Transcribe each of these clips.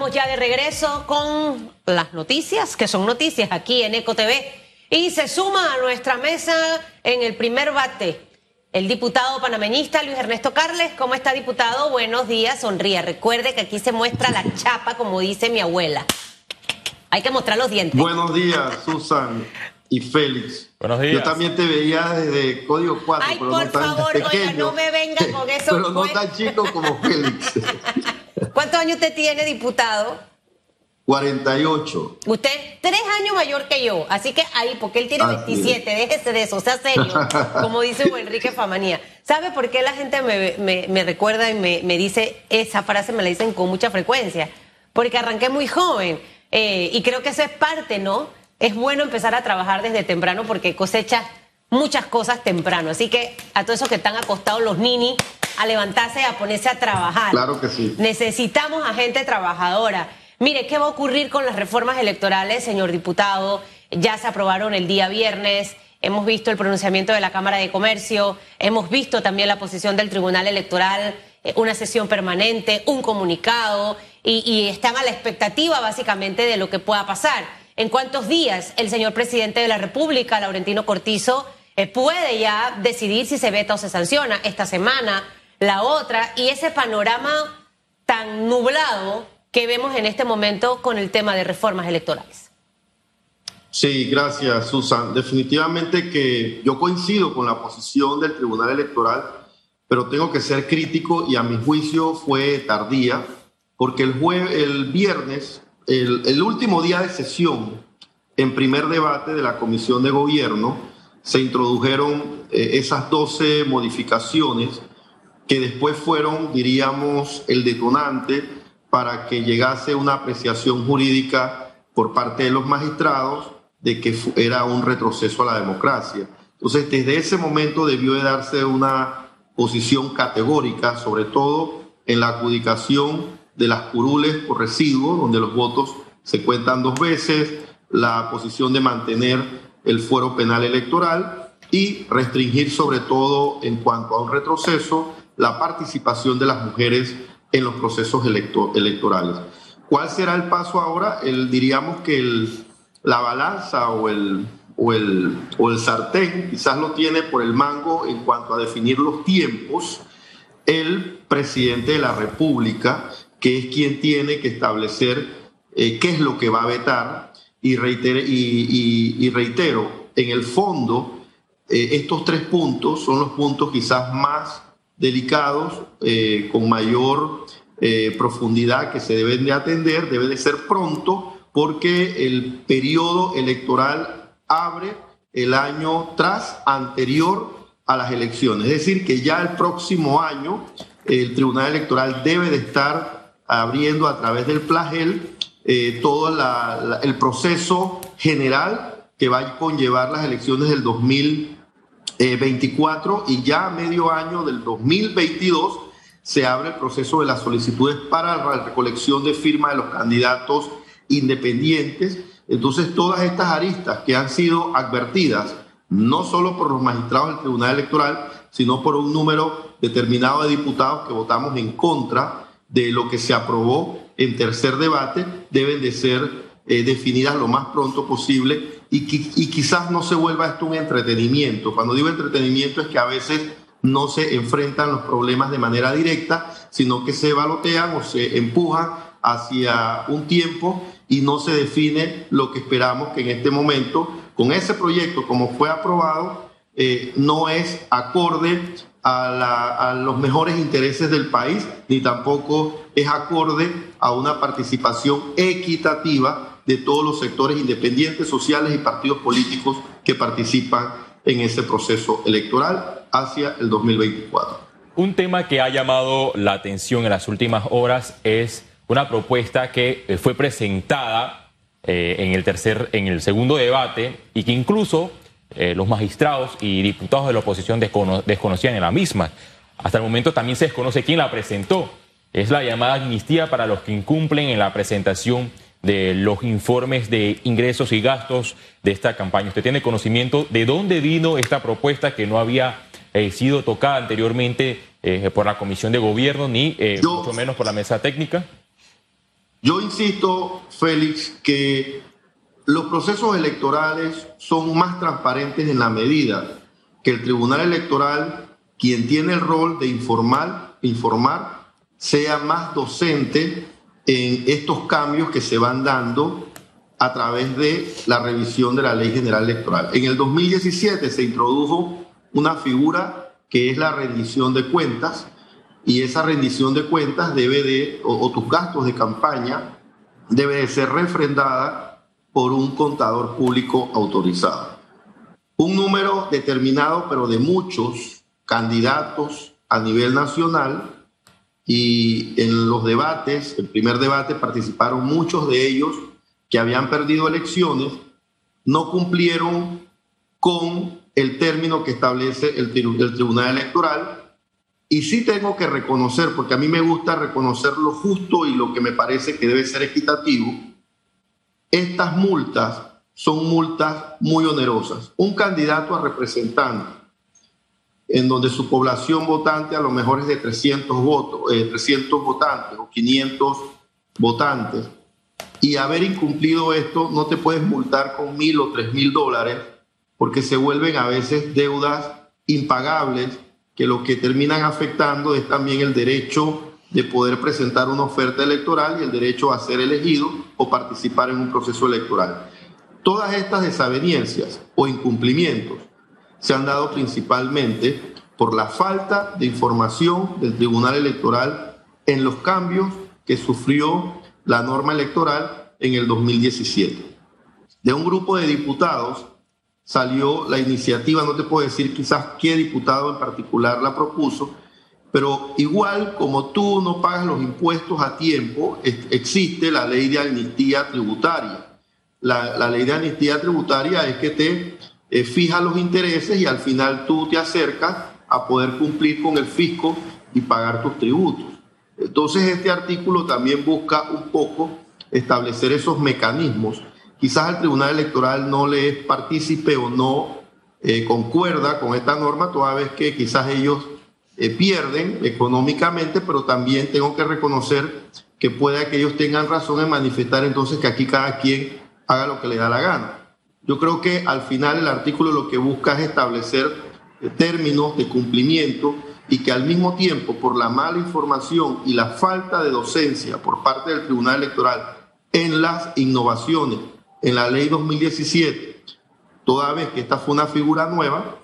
estamos ya de regreso con las noticias, que son noticias aquí en Eco TV. Y se suma a nuestra mesa en el primer bate el diputado panameñista Luis Ernesto Carles. ¿Cómo está, diputado? Buenos días, sonríe. Recuerde que aquí se muestra la chapa, como dice mi abuela. Hay que mostrar los dientes. Buenos días, Susan y Félix. Buenos días. Yo también te veía desde Código 4, Ay, pero por no tan favor, oiga, pequeño. no me venga con eso, Pero no pues. tan chico como Félix. ¿Cuántos años usted tiene, diputado? 48. Usted tres años mayor que yo, así que ahí, porque él tiene Así 27, déjese de eso, sea serio, como dice Enrique Famanía. ¿Sabe por qué la gente me, me- me recuerda y me, me dice esa frase, me la dicen con mucha frecuencia? Porque arranqué muy joven eh, y creo que eso es parte, ¿no? Es bueno empezar a trabajar desde temprano porque cosecha muchas cosas temprano. Así que a todos esos que están acostados, los nini, a levantarse y a ponerse a trabajar. Claro que sí. Necesitamos a gente trabajadora. Mire, ¿qué va a ocurrir con las reformas electorales, señor diputado? Ya se aprobaron el día viernes. Hemos visto el pronunciamiento de la Cámara de Comercio, hemos visto también la posición del Tribunal Electoral, eh, una sesión permanente, un comunicado, y, y están a la expectativa básicamente de lo que pueda pasar. ¿En cuántos días el señor presidente de la República, Laurentino Cortizo, eh, puede ya decidir si se veta o se sanciona esta semana, la otra, y ese panorama tan nublado que vemos en este momento con el tema de reformas electorales. Sí, gracias, Susan. Definitivamente que yo coincido con la posición del Tribunal Electoral, pero tengo que ser crítico y a mi juicio fue tardía, porque el, jue- el viernes, el, el último día de sesión, en primer debate de la Comisión de Gobierno, se introdujeron eh, esas 12 modificaciones que después fueron, diríamos, el detonante para que llegase una apreciación jurídica por parte de los magistrados de que era un retroceso a la democracia. Entonces, desde ese momento debió de darse una posición categórica, sobre todo en la adjudicación de las curules por residuo, donde los votos se cuentan dos veces, la posición de mantener el fuero penal electoral y restringir sobre todo en cuanto a un retroceso la participación de las mujeres en los procesos electo- electorales. ¿Cuál será el paso ahora? El, diríamos que la balanza o el, o, el, o el sartén quizás lo tiene por el mango en cuanto a definir los tiempos el presidente de la República, que es quien tiene que establecer eh, qué es lo que va a vetar. Y reitero, en el fondo, eh, estos tres puntos son los puntos quizás más delicados, eh, con mayor eh, profundidad que se deben de atender, debe de ser pronto, porque el periodo electoral abre el año tras anterior a las elecciones. Es decir, que ya el próximo año el Tribunal Electoral debe de estar abriendo a través del plagel eh, todo la- el proceso general que va a conllevar las elecciones del 2024 y ya a medio año del 2022 se abre el proceso de las solicitudes para la recolección de firmas de los candidatos independientes. Entonces, todas estas aristas que han sido advertidas, no solo por los magistrados del Tribunal Electoral, sino por un número determinado de diputados que votamos en contra de lo que se aprobó en tercer debate, deben de ser eh, definidas lo más pronto posible y, y quizás no se vuelva esto un entretenimiento. Cuando digo entretenimiento es que a veces no se enfrentan los problemas de manera directa, sino que se balotean o se empujan hacia un tiempo y no se define lo que esperamos que en este momento, con ese proyecto como fue aprobado, eh, no es acorde a, la- a los mejores intereses del país, ni tampoco es acorde a una participación equitativa de todos los sectores independientes, sociales y partidos políticos que participan en ese proceso electoral hacia el 2024. Un tema que ha llamado la atención en las últimas horas es una propuesta que eh, fue presentada eh, en el tercer, en el segundo debate y que incluso eh, los magistrados y diputados de la oposición descono- desconocían en la misma. Hasta el momento también se desconoce quién la presentó. Es la llamada amnistía para los que incumplen en la presentación de los informes de ingresos y gastos de esta campaña. ¿Usted tiene conocimiento de dónde vino esta propuesta que no había eh, sido tocada anteriormente eh, por la Comisión de Gobierno ni eh, Yo- mucho menos por la mesa técnica? Yo insisto, Félix, que los procesos electorales son más transparentes en la medida que el Tribunal Electoral, quien tiene el rol de informar, informar sea más docente en estos cambios que se van dando a través de la revisión de la Ley General Electoral. En el 2017 se introdujo una figura que es la rendición de cuentas y esa rendición de cuentas debe de, o, tus gastos de campaña, debe de ser refrendada por un contador público autorizado. Un número determinado, pero de muchos candidatos a nivel nacional, y en los debates, el primer debate, participaron muchos de ellos que habían perdido elecciones, no cumplieron con el término que establece el, Tribunal Electoral. Y sí tengo que reconocer, porque a mí me gusta reconocer lo justo y lo que me parece que debe ser equitativo, estas multas son multas muy onerosas. Un candidato a representante en donde su población votante a lo mejor es de 300 votos, 300 eh, votantes o 500 votantes, y haber incumplido esto no te puedes multar con mil o tres mil dólares porque se vuelven a veces deudas impagables que lo que terminan afectando es también el derecho de poder presentar una oferta electoral y el derecho a ser elegido o participar en un proceso electoral. Todas estas desavenencias o incumplimientos se han dado principalmente por la falta de información del Tribunal Electoral en los cambios que sufrió la norma electoral en el 2017. De un grupo de diputados salió la iniciativa, no te puedo decir quizás qué diputado en particular la propuso, pero igual como tú no pagas los impuestos a tiempo, existe la ley de amnistía tributaria. La, la ley de amnistía tributaria es que te eh, fija los intereses y al final tú te acercas a poder cumplir con el fisco y pagar tus tributos. Entonces este artículo también busca un poco establecer esos mecanismos. Quizás el Tribunal Electoral no le es partícipe o no eh, concuerda con esta norma, toda vez que quizás ellos eh, pierden económicamente, pero también tengo que reconocer que puede que ellos tengan razón en manifestar entonces que aquí cada quien haga lo que le da la gana. Yo creo que al final el artículo lo que busca es establecer eh, términos de cumplimiento y que al mismo tiempo, por la mala información y la falta de docencia por parte del Tribunal Electoral en las innovaciones en la ley 2017, toda vez que esta fue una figura nueva,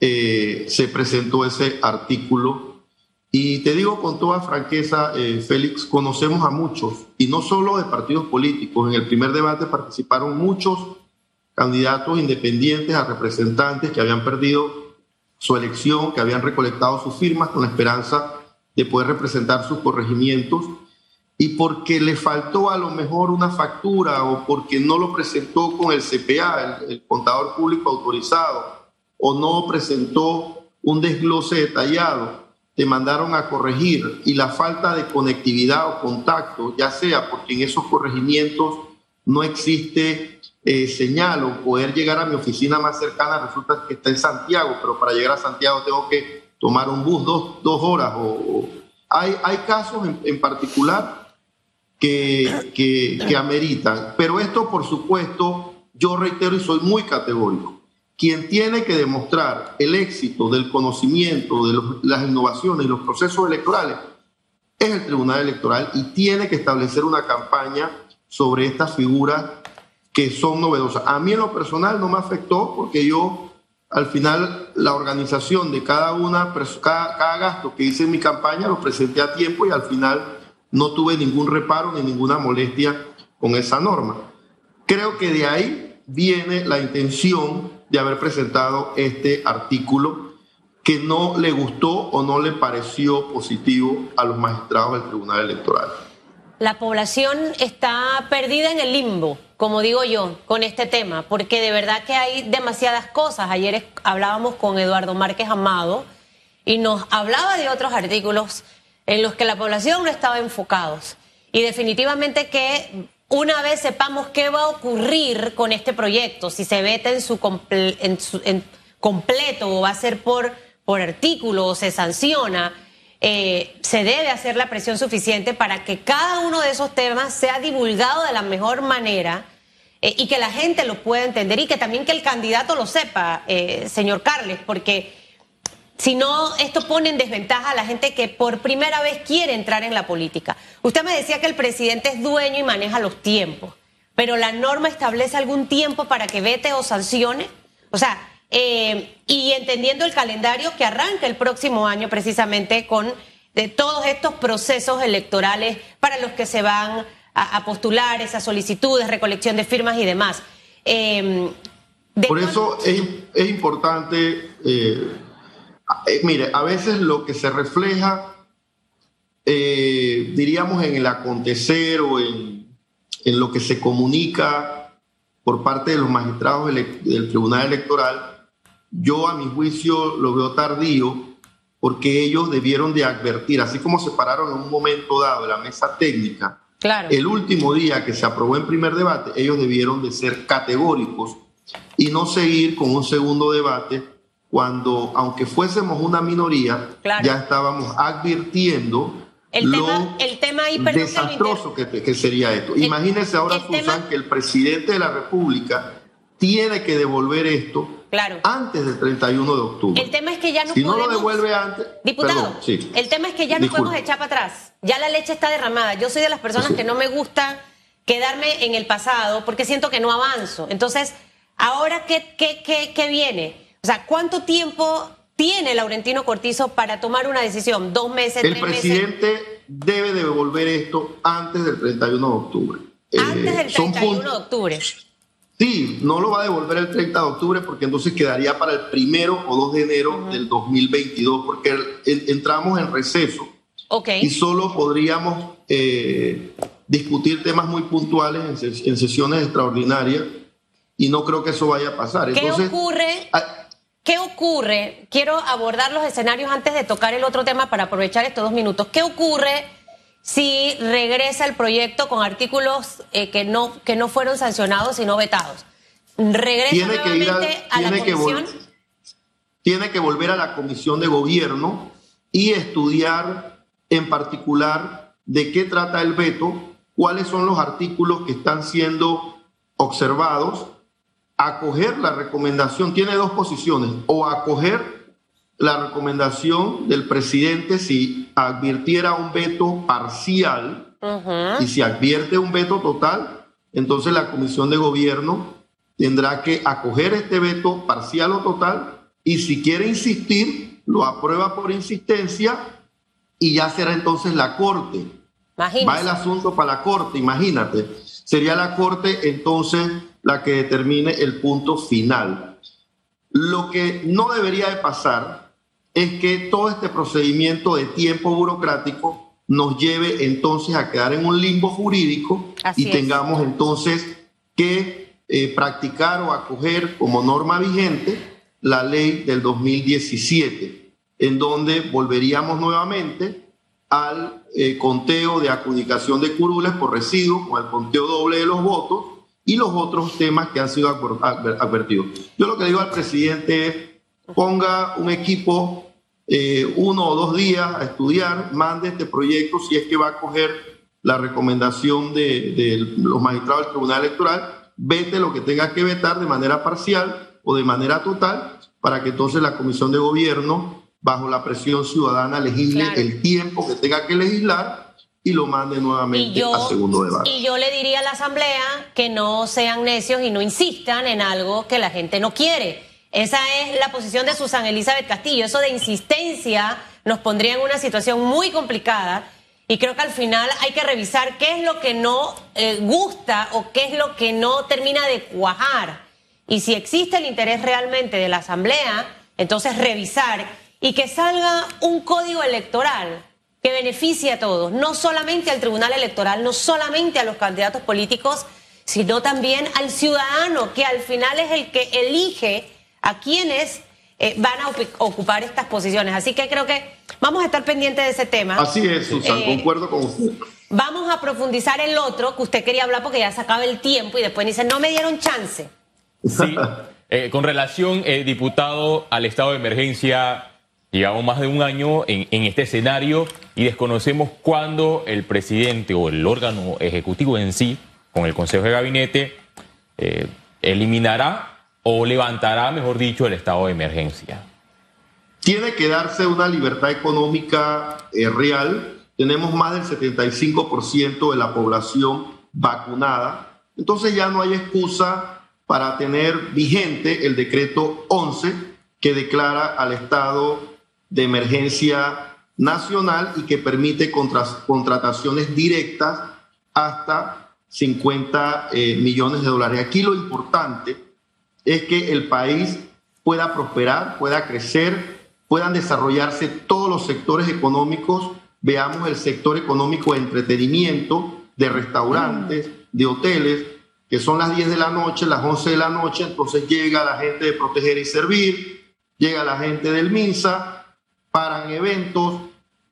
eh, se presentó ese artículo. Y te digo con toda franqueza, eh, Félix, conocemos a muchos, y no solo de partidos políticos, en el primer debate participaron muchos candidatos independientes a representantes que habían perdido su elección, que habían recolectado sus firmas con la esperanza de poder representar sus corregimientos y porque le faltó a lo mejor una factura o porque no lo presentó con el CPA, el, contador público autorizado, o no presentó un desglose detallado, te mandaron a corregir y la falta de conectividad o contacto, ya sea porque en esos corregimientos no existe eh, señalo poder llegar a mi oficina más cercana, resulta que está en Santiago, pero para llegar a Santiago tengo que tomar un bus dos, dos horas. O, Hay, hay casos en, particular que, que, que ameritan, pero esto por supuesto, yo reitero y soy muy categórico. Quien tiene que demostrar el éxito del conocimiento de las innovaciones y los procesos electorales es el Tribunal Electoral y tiene que establecer una campaña sobre estas figuras que son novedosas. A mí en lo personal no me afectó porque yo al final la organización de cada una, cada, cada gasto que hice en mi campaña lo presenté a tiempo y al final no tuve ningún reparo ni ninguna molestia con esa norma. Creo que de ahí viene la intención de haber presentado este artículo que no le gustó o no le pareció positivo a los magistrados del Tribunal Electoral. La población está perdida en el limbo como digo yo, con este tema, porque de verdad que hay demasiadas cosas. Ayer hablábamos con Eduardo Márquez Amado y nos hablaba de otros artículos en los que la población no estaba enfocados. Y definitivamente que una vez sepamos qué va a ocurrir con este proyecto, si se vete en su, en completo o va a ser por, por artículo o se sanciona, eh, se debe hacer la presión suficiente para que cada uno de esos temas sea divulgado de la mejor manera eh, y que la gente lo pueda entender y que también que el candidato lo sepa, eh, señor Carles, porque si no, esto pone en desventaja a la gente que por primera vez quiere entrar en la política. Usted me decía que el presidente es dueño y maneja los tiempos, pero la norma establece algún tiempo para que vete o sancione. O sea, eh, y entendiendo el calendario que arranca el próximo año precisamente con de todos estos procesos electorales para los que se van a, postular, esas solicitudes, recolección de firmas y demás. Eh, Por eso es, importante, eh, eh, mire, a veces lo que se refleja, diríamos, en el acontecer o en, en, lo que se comunica por parte de los magistrados del Tribunal Electoral, yo a mi juicio lo veo tardío porque ellos debieron de advertir, así como se pararon en un momento dado de la mesa técnica, el último día que se aprobó en primer debate, ellos debieron de ser categóricos y no seguir con un segundo debate cuando, aunque fuésemos una minoría, ya estábamos advirtiendo el lo tema, el tema desastroso que, sería esto. Imagínense ahora, Susan, que el presidente de la República tiene que devolver esto Claro. Antes del 31 de octubre. El tema es que ya no si podemos... no lo devuelve antes... Diputado, el tema es que ya no podemos echar para atrás. Ya la leche está derramada. Yo soy de las personas que no me gusta quedarme en el pasado porque siento que no avanzo. Entonces, ¿ahora qué, qué, qué, qué viene? O sea, ¿cuánto tiempo tiene Laurentino Cortizo para tomar una decisión? ¿Dos meses, el presidente debe devolver esto antes del 31 de octubre. Antes del 31 de octubre. Sí, no lo va a devolver el 30 de octubre porque entonces quedaría para el primero o 2 de enero del 2022 porque entramos en receso. Okay. Y solo podríamos eh, discutir temas muy puntuales en, sesiones extraordinarias y no creo que eso vaya a pasar. ¿Qué ocurre? Ah, ¿Qué ocurre? Quiero abordar los escenarios antes de tocar el otro tema para aprovechar estos dos minutos. ¿Qué ocurre? Si regresa el proyecto con artículos eh, que, no, que no fueron sancionados sino vetados. ¿Regresa nuevamente a, la comisión? tiene que volver a la comisión de gobierno y estudiar en particular de qué trata el veto, cuáles son los artículos que están siendo observados, acoger la recomendación, tiene dos posiciones, o acoger la recomendación del presidente si advirtiera un veto parcial y si advierte un veto total, entonces la comisión de gobierno tendrá que acoger este veto parcial o total y si quiere insistir, lo aprueba por insistencia y ya será entonces la corte. Va el asunto para la corte, imagínate. Sería la corte entonces la que determine el punto final. Lo que no debería de pasar es que todo este procedimiento de tiempo burocrático nos lleve entonces a quedar en un limbo jurídico y tengamos entonces que eh, practicar o acoger como norma vigente la ley del 2017, en donde volveríamos nuevamente al eh, conteo de adjudicación de curules por residuos, con el conteo doble de los votos y los otros temas que han sido advertidos. Yo lo que digo al presidente es ponga un equipo eh, uno o dos días a estudiar, mande este proyecto si es que va a coger la recomendación de, los magistrados del Tribunal Electoral, vete lo que tenga que vetar de manera parcial o de manera total, para que entonces la Comisión de Gobierno, bajo la presión ciudadana, legisle el tiempo que tenga que legislar y lo mande nuevamente a segundo debate. Y yo le diría a la Asamblea que no sean necios y no insistan en algo que la gente no quiere esa es la posición de Susan Elizabeth Castillo. Eso de insistencia nos pondría en una situación muy complicada y creo que al final hay que revisar qué es lo que no eh, gusta o qué es lo que no termina de cuajar. Y si existe el interés realmente de la Asamblea, entonces revisar y que salga un código electoral que beneficie a todos, no solamente al Tribunal Electoral, no solamente a los candidatos políticos, sino también al ciudadano, que al final es el que elige a quienes eh, van a ocupar estas posiciones. Así que creo que vamos a estar pendientes de ese tema. Así es, Susan, eh, concuerdo con usted. Vamos a profundizar el otro que usted quería hablar porque ya se acaba el tiempo y después dice, no me dieron chance. Sí, eh, con relación, diputado, al estado de emergencia Llevamos más de un año en, este escenario y desconocemos cuándo el presidente o el órgano ejecutivo en sí, con el Consejo de Gabinete, eh, eliminará o levantará, mejor dicho, el estado de emergencia. Tiene que darse una libertad económica eh, real. Tenemos más del 75% de la población vacunada. Entonces ya no hay excusa para tener vigente el decreto 11 que declara al estado de emergencia nacional y que permite contrataciones directas hasta 50 eh, millones de dólares. Aquí lo importante es que el país pueda prosperar, pueda crecer, puedan desarrollarse todos los sectores económicos. Veamos el sector económico de entretenimiento, de restaurantes, de hoteles, que son las 10 de la noche, las 11 de la noche, entonces llega la gente de proteger y servir, llega la gente del MINSA, paran eventos,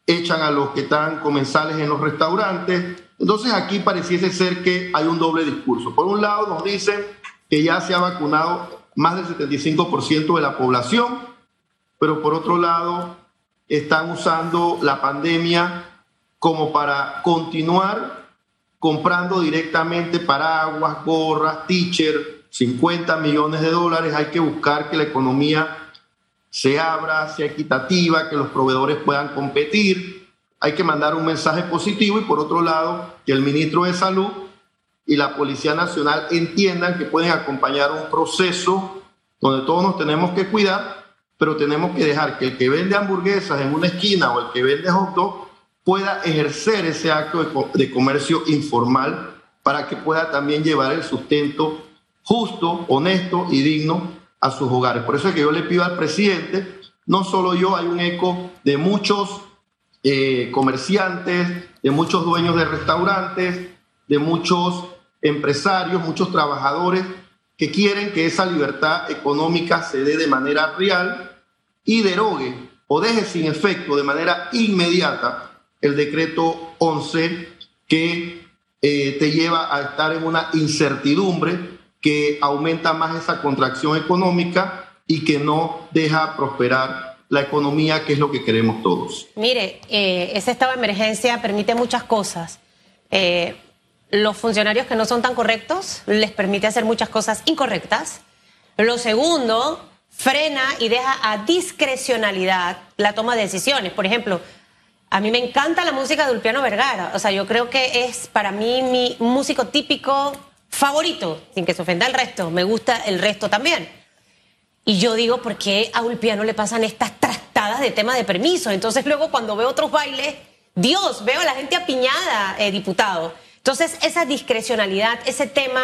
echan a los que están comensales en los restaurantes. Entonces aquí pareciese ser que hay un doble discurso. Por un lado nos dicen que ya se ha vacunado más del 75% de la población, pero por otro lado están usando la pandemia como para continuar comprando directamente paraguas, gorras, teacher, 50 millones de dólares. Hay que buscar que la economía se abra, sea equitativa, que los proveedores puedan competir. Hay que mandar un mensaje positivo y por otro lado, que el ministro de Salud y la Policía Nacional entiendan que pueden acompañar un proceso donde todos nos tenemos que cuidar, pero tenemos que dejar que el que vende hamburguesas en una esquina o el que vende hot dog pueda ejercer ese acto de, comercio informal para que pueda también llevar el sustento justo, honesto y digno a sus hogares. Por eso es que yo le pido al presidente, no solo yo, hay un eco de muchos eh, comerciantes, de muchos dueños de restaurantes, de muchos empresarios, muchos trabajadores que quieren que esa libertad económica se dé de manera real y derogue o deje sin efecto de manera inmediata el decreto 11 que eh, te lleva a estar en una incertidumbre que aumenta más esa contracción económica y que no deja prosperar la economía, que es lo que queremos todos. Mire, eh, ese estado de emergencia permite muchas cosas. Eh, los funcionarios que no son tan correctos les permite hacer muchas cosas incorrectas. Lo segundo, frena y deja a discrecionalidad la toma de decisiones. Por ejemplo, a mí me encanta la música de Ulpiano Vergara. O sea, yo creo que es para mí mi músico típico favorito, sin que se ofenda el resto, me gusta el resto también. Y yo digo, ¿por qué a Ulpiano le pasan estas trastadas de tema de permiso? Entonces luego cuando veo otros bailes, Dios, veo a la gente apiñada, eh, diputado. Entonces esa discrecionalidad, ese tema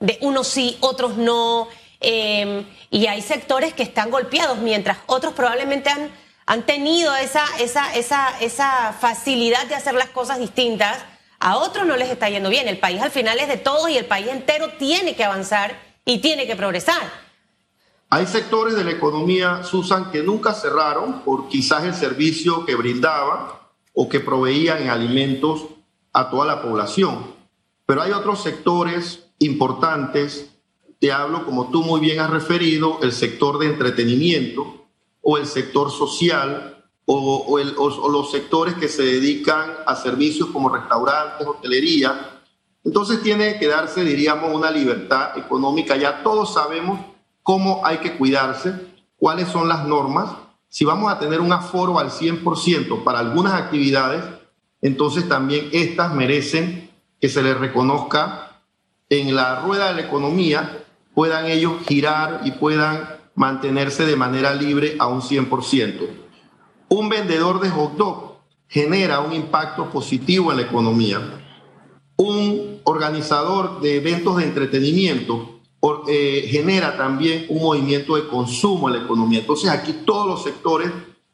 de unos sí, otros no, em, y hay sectores que están golpeados, mientras otros probablemente han, han tenido esa, esa, esa, esa facilidad de hacer las cosas distintas a otros no les está yendo bien. El país al final es de todos y el país entero tiene que avanzar y tiene que progresar. Hay sectores de la economía, Susan, que nunca cerraron por quizás el servicio que brindaban o que proveían en alimentos a toda la población. Pero hay otros sectores importantes, te hablo como tú muy bien has referido, el sector de entretenimiento o el sector social, o, los sectores que se dedican a servicios como restaurantes, hotelería. Entonces tiene que darse, diríamos, una libertad económica. Ya todos sabemos cómo hay que cuidarse, cuáles son las normas. Si vamos a tener un aforo al 100% para algunas actividades, entonces también estas merecen que se les reconozca en la rueda de la economía, puedan ellos girar y puedan mantenerse de manera libre a un 100%. Un vendedor de hot dog genera un impacto positivo en la economía. Un organizador de eventos de entretenimiento eh, genera también un movimiento de consumo en la economía. Entonces aquí todos los sectores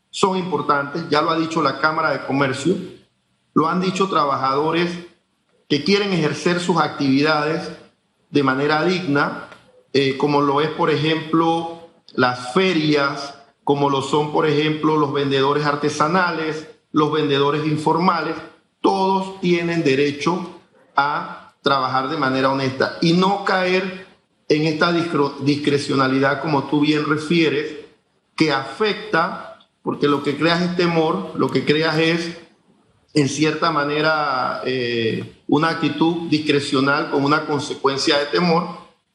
son importantes, ya lo ha dicho la Cámara de Comercio, lo han dicho trabajadores que quieren ejercer sus actividades de manera digna, eh, como lo es, por ejemplo, las ferias, como lo son, por ejemplo, los vendedores artesanales, los vendedores informales, todos tienen derecho a trabajar de manera honesta y no caer en esta discrecionalidad, como tú bien refieres, que afecta porque lo que creas es temor, lo que creas es, en cierta manera, eh, una actitud discrecional con una consecuencia de temor.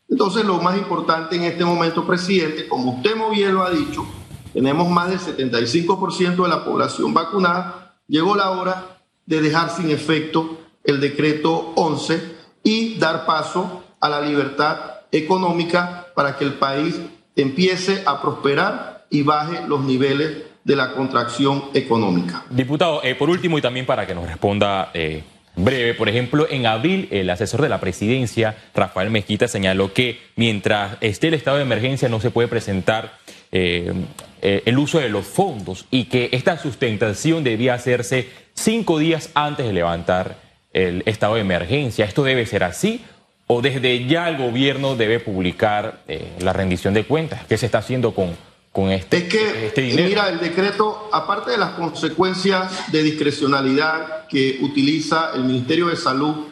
Entonces, lo más importante en este momento, presidente, como usted muy bien lo ha dicho, tenemos más del 75% de la población vacunada, llegó la hora de dejar sin efecto el decreto 11 y dar paso a la libertad económica para que el país empiece a prosperar y baje los niveles de la contracción económica. Diputado, eh, por último y también para que nos responda eh, breve, por ejemplo, en abril el asesor de la presidencia, Rafael Mezquita, señaló que mientras esté el estado de emergencia no se puede presentar eh, el uso de los fondos y que esta sustentación debía hacerse cinco días antes de levantar el estado de emergencia. ¿Esto debe ser así? ¿O desde ya el gobierno debe publicar la rendición de cuentas? ¿Qué se está haciendo con, este, es que, este mira, el decreto, aparte de las consecuencias de discrecionalidad que utiliza el Ministerio de Salud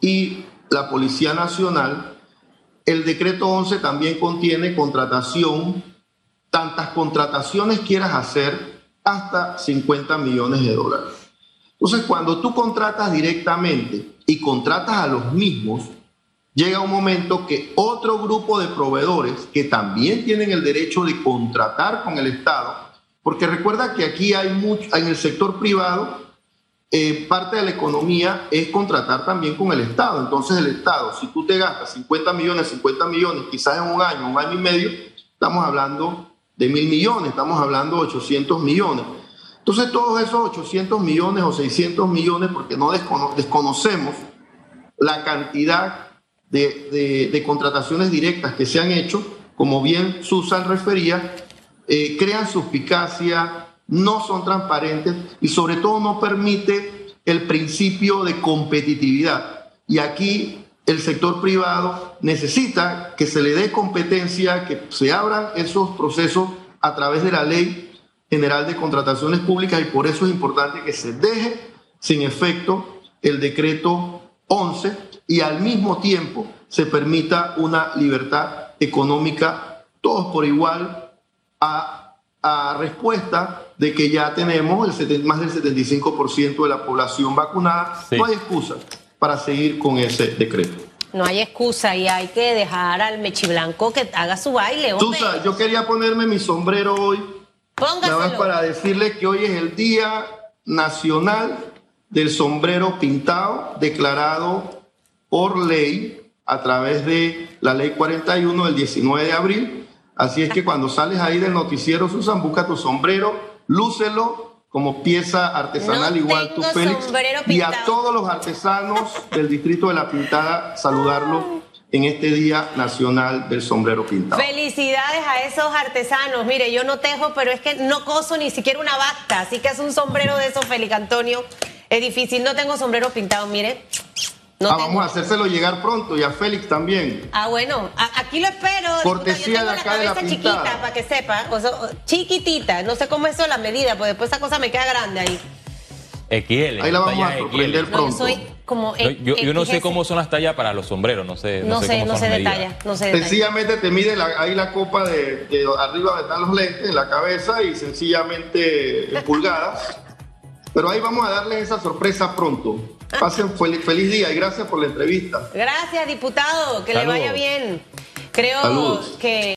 y la Policía Nacional, el decreto 11 también contiene contratación, tantas contrataciones quieras hacer, hasta 50 millones de dólares. Entonces, cuando tú contratas directamente y contratas a los mismos, llega un momento que otro grupo de proveedores que también tienen el derecho de contratar con el Estado, porque recuerda que aquí hay mucho, en el sector privado, eh, parte de la economía es contratar también con el Estado. Entonces el Estado, si tú te gastas 50 millones, 50 millones, quizás en un año, un año y medio, estamos hablando de mil millones, estamos hablando de 800 millones. Entonces todos esos 800 millones o 600 millones, porque no desconocemos la cantidad de, contrataciones directas que se han hecho, como bien Susan refería, eh, crean suspicacia, no son transparentes y sobre todo no permite el principio de competitividad. Y aquí el sector privado necesita que se le dé competencia, que se abran esos procesos a través de la ley general de contrataciones públicas y por eso es importante que se deje sin efecto el decreto 11 y al mismo tiempo se permita una libertad económica, todos por igual, a, respuesta de que ya tenemos el, más del 75% de la población vacunada. No hay excusa para seguir con ese decreto. No hay excusa y hay que dejar al Mechiblanco que haga su baile. Susa, yo quería ponerme mi sombrero hoy. Póngaselo. Nada más para decirle que hoy es el Día Nacional del Sombrero Pintado, declarado por ley a través de la ley 41 del 19 de abril. Así es que cuando sales ahí del noticiero, Susan, busca tu sombrero, lúcelo como pieza artesanal igual tú, Félix. Y a todos los artesanos del distrito de La Pintada, saludarlos en este Día Nacional del Sombrero Pintado. Felicidades a esos artesanos. Mire, yo no tejo, pero es que no coso ni siquiera una basta, así que es un sombrero de esos, Félix Antonio. Es difícil, no tengo sombrero pintado, mire. Ah, vamos a hacérselo llegar pronto y a Félix también. Ah, bueno, aquí lo espero. Cortesía de acá la de la chiquita, para que sepa. chiquitita, no sé cómo es eso la medida, porque después esa cosa me queda grande ahí. XL. Ahí la vamos a sorprender pronto. yo, soy como yo, no sé cómo son las tallas para los sombreros, no sé. No, sé, no sé de talla, no sé Sencillamente te mide ahí la copa de, de, arriba donde están los lentes, en la cabeza y sencillamente en pulgadas. Pero ahí vamos a darles esa sorpresa pronto. Pasen feliz, feliz día y gracias por la entrevista. Gracias, diputado. Que le vaya bien. Creo que.